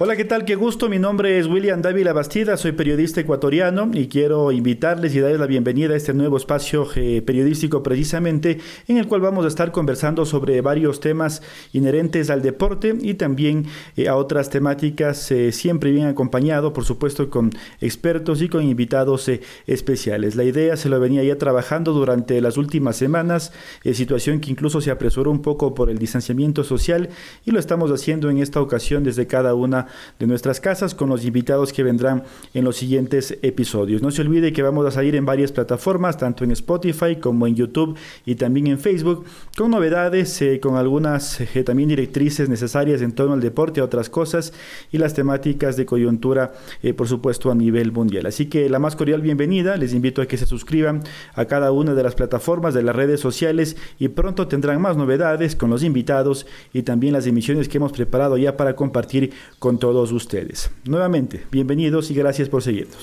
Hola, ¿qué tal? Qué gusto. Mi nombre es William Dávila Bastida, soy periodista ecuatoriano y quiero invitarles y darles la bienvenida a este nuevo espacio eh, periodístico precisamente en el cual vamos a estar conversando sobre varios temas inherentes al deporte y también eh, a otras temáticas, eh, siempre bien acompañado, por supuesto, con expertos y con invitados especiales. La idea se lo venía ya trabajando durante las últimas semanas, situación que incluso se apresuró un poco por el distanciamiento social y lo estamos haciendo en esta ocasión desde cada una de nuestras casas con los invitados que vendrán en los siguientes episodios. No se olvide que vamos a salir en varias plataformas, tanto en Spotify como en YouTube y también en Facebook, con novedades, eh, con algunas eh, también directrices necesarias en torno al deporte, a otras cosas y las temáticas de coyuntura, eh, por supuesto, a nivel mundial. Así que la más cordial bienvenida, les invito a que se suscriban a cada una de las plataformas de las redes sociales y pronto tendrán más novedades con los invitados y también las emisiones que hemos preparado ya para compartir con todos ustedes. Nuevamente, bienvenidos y gracias por seguirnos.